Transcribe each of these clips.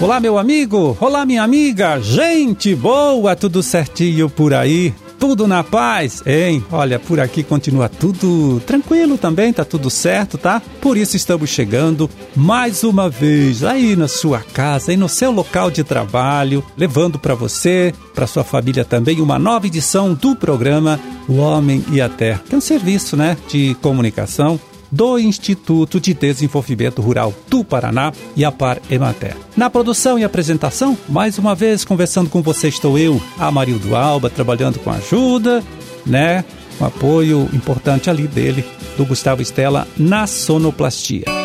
Olá, meu amigo! Olá, minha amiga! Gente boa! Tudo certinho por aí? Tudo na paz, hein? Olha, por aqui continua tudo tranquilo também, tá tudo certo, tá? Por isso estamos chegando mais uma vez aí na sua casa e no seu local de trabalho, levando para você, para sua família também, uma nova edição do programa O Homem e a Terra, que é um serviço, né, de comunicação do Instituto de Desenvolvimento Rural do Paraná e a Par Emater. Na produção e apresentação, mais uma vez conversando com você estou eu, Amarildo Alba, trabalhando com ajuda, né? Um apoio importante ali dele, do Gustavo Estela, na sonoplastia.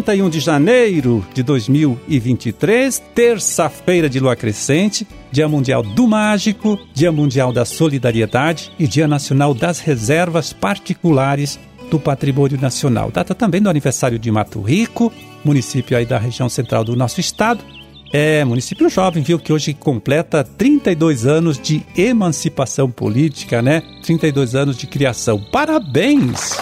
31 de janeiro de 2023, terça-feira de lua crescente, Dia Mundial do Mágico, Dia Mundial da Solidariedade e Dia Nacional das Reservas Particulares do Patrimônio Nacional. Data também do aniversário de Mato Rico, município aí da região central do nosso estado. É, município jovem, viu, que hoje completa 32 anos de emancipação política, né? 32 anos de criação. Parabéns!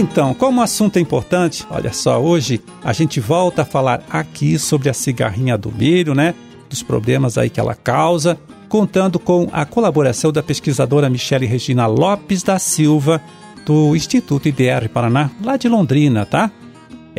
Então, como o assunto é importante, olha só, hoje a gente volta a falar aqui sobre a cigarrinha do milho, né? Dos problemas aí que ela causa, contando com a colaboração da pesquisadora Michele Regina Lopes da Silva, do Instituto IDR Paraná, lá de Londrina, tá?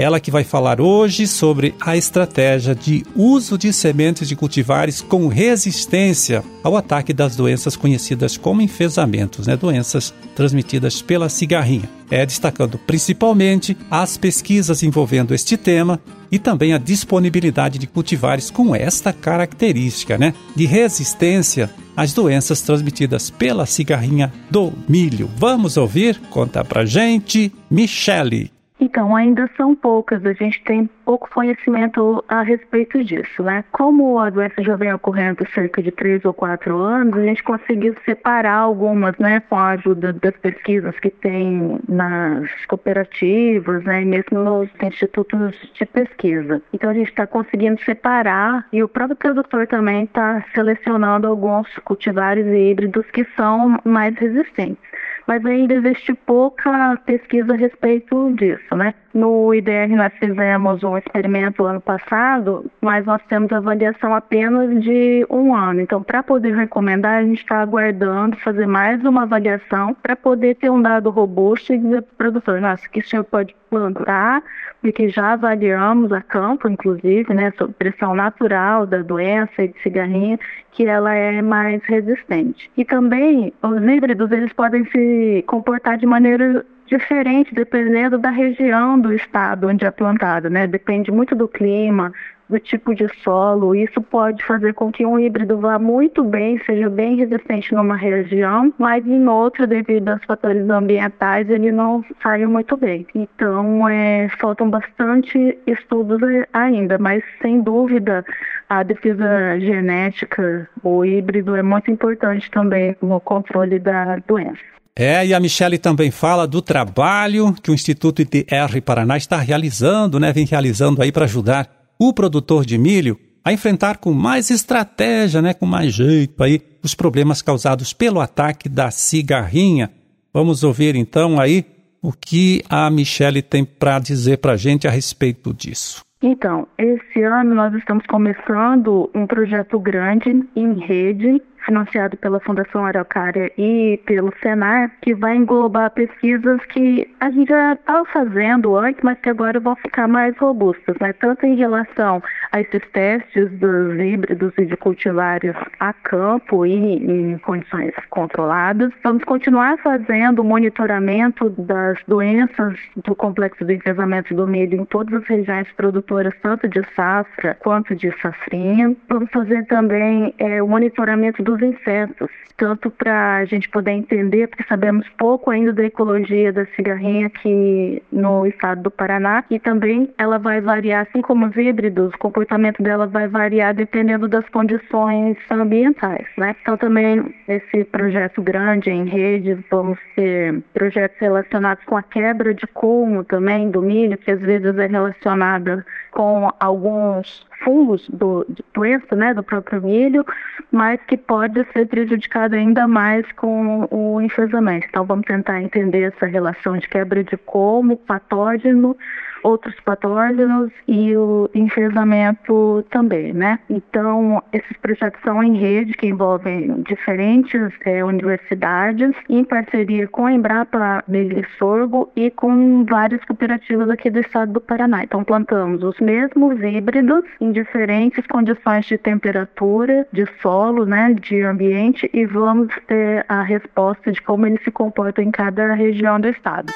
Ela que vai falar hoje sobre a estratégia de uso de sementes de cultivares com resistência ao ataque das doenças conhecidas como enfesamentos, né? doenças transmitidas pela cigarrinha. É destacando principalmente as pesquisas envolvendo este tema e também a disponibilidade de cultivares com esta característica, né? De resistência às doenças transmitidas pela cigarrinha do milho. Vamos ouvir? Conta pra gente, Michele. Então, ainda são poucas, a gente tem pouco conhecimento a respeito disso, né? Como a doença já vem ocorrendo cerca de três ou quatro anos, a gente conseguiu separar algumas, né, com a ajuda das pesquisas que tem nas cooperativas, né, e mesmo nos institutos de pesquisa. Então, a gente está conseguindo separar e o próprio produtor também está selecionando alguns cultivares híbridos que são mais resistentes mas ainda existe pouca pesquisa a respeito disso, né? No IDR nós fizemos um experimento ano passado, mas nós temos avaliação apenas de um ano. Então, para poder recomendar, a gente está aguardando fazer mais uma avaliação para poder ter um dado robusto e dizer para o produtor, nossa, que o senhor pode plantar, porque já avaliamos a campo, inclusive, né, sobre pressão natural da doença e de cigarrinha, que ela é mais resistente. E também os híbridos eles podem se comportar de maneira diferente dependendo da região do estado onde é plantado, né? Depende muito do clima, do tipo de solo. Isso pode fazer com que um híbrido vá muito bem, seja bem resistente numa região, mas em outra, devido aos fatores ambientais, ele não saia muito bem. Então, é, faltam bastante estudos ainda, mas sem dúvida a defesa genética, o híbrido é muito importante também no controle da doença. É, e a Michele também fala do trabalho que o Instituto ITR Paraná está realizando, né? Vem realizando aí para ajudar o produtor de milho a enfrentar com mais estratégia, né? Com mais jeito aí os problemas causados pelo ataque da cigarrinha. Vamos ouvir então aí o que a Michele tem para dizer para a gente a respeito disso. Então, esse ano nós estamos começando um projeto grande em rede financiado pela Fundação Araucária e pelo Senar, que vai englobar pesquisas que a gente já estava fazendo antes, mas que agora vão ficar mais robustas, né? tanto em relação a esses testes dos híbridos e de cultivares a campo e em condições controladas. Vamos continuar fazendo o monitoramento das doenças do complexo de enfesamento do milho em todas as regiões produtoras, tanto de safra quanto de safrinha. Vamos fazer também é, o monitoramento do dos insetos, tanto para a gente poder entender, porque sabemos pouco ainda da ecologia da cigarrinha aqui no estado do Paraná, e também ela vai variar, assim como os híbridos, o comportamento dela vai variar dependendo das condições ambientais, né? Então também esse projeto grande em rede, vamos ter projetos relacionados com a quebra de culmo também do milho, que às vezes é relacionada com alguns fungos do doença, né, do próprio milho, mas que pode ser prejudicado ainda mais com o enfesamento. Então vamos tentar entender essa relação de quebra de como patógeno outros patógenos e o enfesamento também, né? Então, esses projetos são em rede que envolvem diferentes é, universidades, em parceria com a Embrapa Milho Sorgo e com várias cooperativas aqui do estado do Paraná. Então, plantamos os mesmos híbridos em diferentes condições de temperatura, de solo, né, de ambiente e vamos ter a resposta de como eles se comportam em cada região do estado.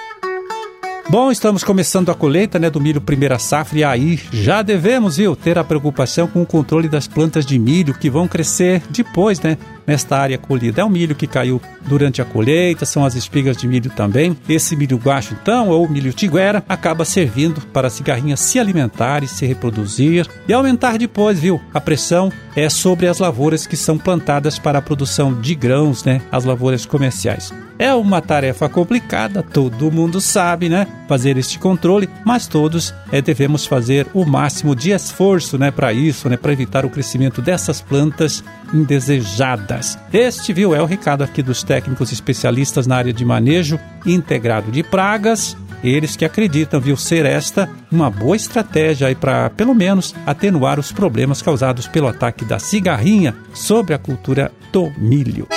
Bom, estamos começando a colheita né, do milho primeira safra e aí já devemos, viu, ter a preocupação com o controle das plantas de milho que vão crescer depois, né? Nesta área colhida. É o milho que caiu durante a colheita, são as espigas de milho também. Esse milho guacho, então, ou milho tiguera, acaba servindo para a cigarrinha se alimentar e se reproduzir e aumentar depois, viu? A pressão é sobre as lavouras que são plantadas para a produção de grãos, né? As lavouras comerciais. É uma tarefa complicada, todo mundo sabe, né? Fazer este controle, mas todos é, devemos fazer o máximo de esforço, né, para isso, né, para evitar o crescimento dessas plantas indesejadas. Este, viu, é o recado aqui dos técnicos especialistas na área de manejo integrado de pragas. Eles que acreditam, viu, ser esta uma boa estratégia aí para, pelo menos, atenuar os problemas causados pelo ataque da cigarrinha sobre a cultura do milho.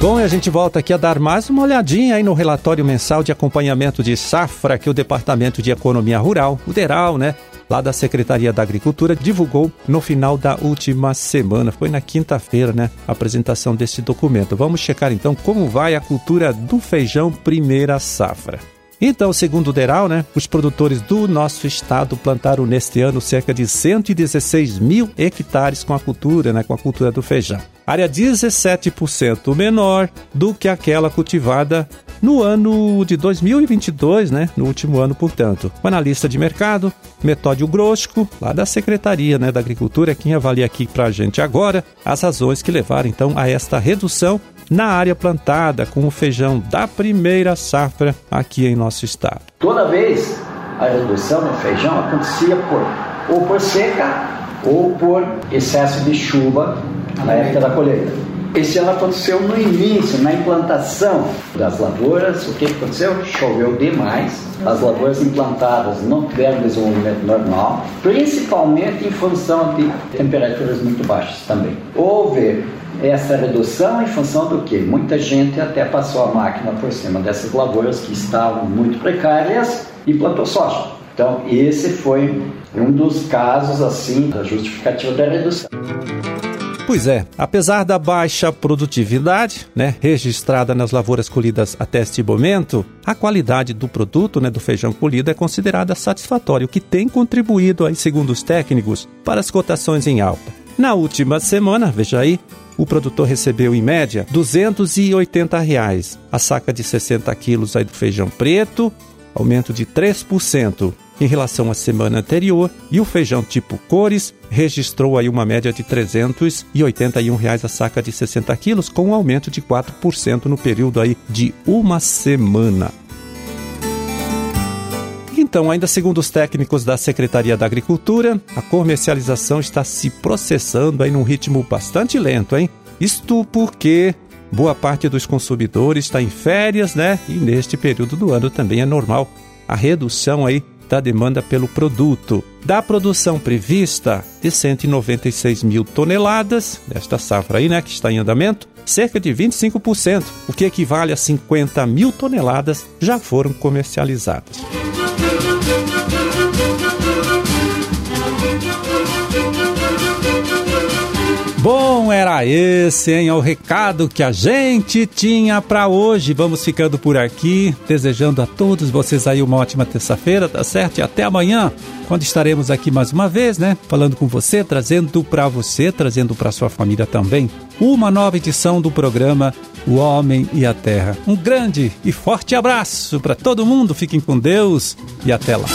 Bom, e a gente volta aqui a dar mais uma olhadinha aí no relatório mensal de acompanhamento de safra que o Departamento de Economia Rural, o DERAL, né, lá da Secretaria da Agricultura, divulgou no final da última semana. Foi na quinta-feira, né? A apresentação desse documento. Vamos checar então como vai a cultura do feijão primeira safra. Então, segundo o DERAL, né, os produtores do nosso estado plantaram neste ano cerca de 116 mil hectares com a cultura, né, com a cultura do feijão. Área 17% menor do que aquela cultivada no ano de 2022, né, no último ano, portanto. O analista de mercado, Metódio Grosco, lá da Secretaria né, da Agricultura, quem avalia aqui para a gente agora as razões que levaram então a esta redução na área plantada com o feijão da primeira safra aqui em nosso estado. Toda vez a redução no feijão acontecia por ou por seca ou por excesso de chuva na época da colheita. Esse ano aconteceu no início, na implantação das lavouras. O que aconteceu? Choveu demais. As lavouras implantadas não tiveram desenvolvimento normal, principalmente em função de temperaturas muito baixas também. Houve essa redução em função do que? Muita gente até passou a máquina por cima dessas lavouras que estavam muito precárias e plantou soja. Então, esse foi um dos casos assim da justificativa da redução. Pois é, apesar da baixa produtividade, né, registrada nas lavouras colhidas até este momento, a qualidade do produto, né, do feijão colhido é considerada satisfatória, o que tem contribuído aí, segundo os técnicos, para as cotações em alta. Na última semana, veja aí, o produtor recebeu em média 280 reais. A saca de 60 quilos aí do feijão preto, aumento de 3% em relação à semana anterior, e o feijão tipo cores registrou aí uma média de 381 reais a saca de 60 quilos, com um aumento de 4% no período aí de uma semana. Então, ainda segundo os técnicos da Secretaria da Agricultura, a comercialização está se processando aí num ritmo bastante lento, hein? Isto porque boa parte dos consumidores está em férias, né? E neste período do ano também é normal a redução aí da demanda pelo produto. Da produção prevista de 196 mil toneladas, desta safra aí, né, que está em andamento, cerca de 25%, o que equivale a 50 mil toneladas, já foram comercializadas. Bom, era esse, hein? É o recado que a gente tinha para hoje. Vamos ficando por aqui, desejando a todos vocês aí uma ótima terça-feira, tá certo? E até amanhã, quando estaremos aqui mais uma vez, né? Falando com você, trazendo para você, trazendo para sua família também, uma nova edição do programa O Homem e a Terra. Um grande e forte abraço para todo mundo. Fiquem com Deus e até lá.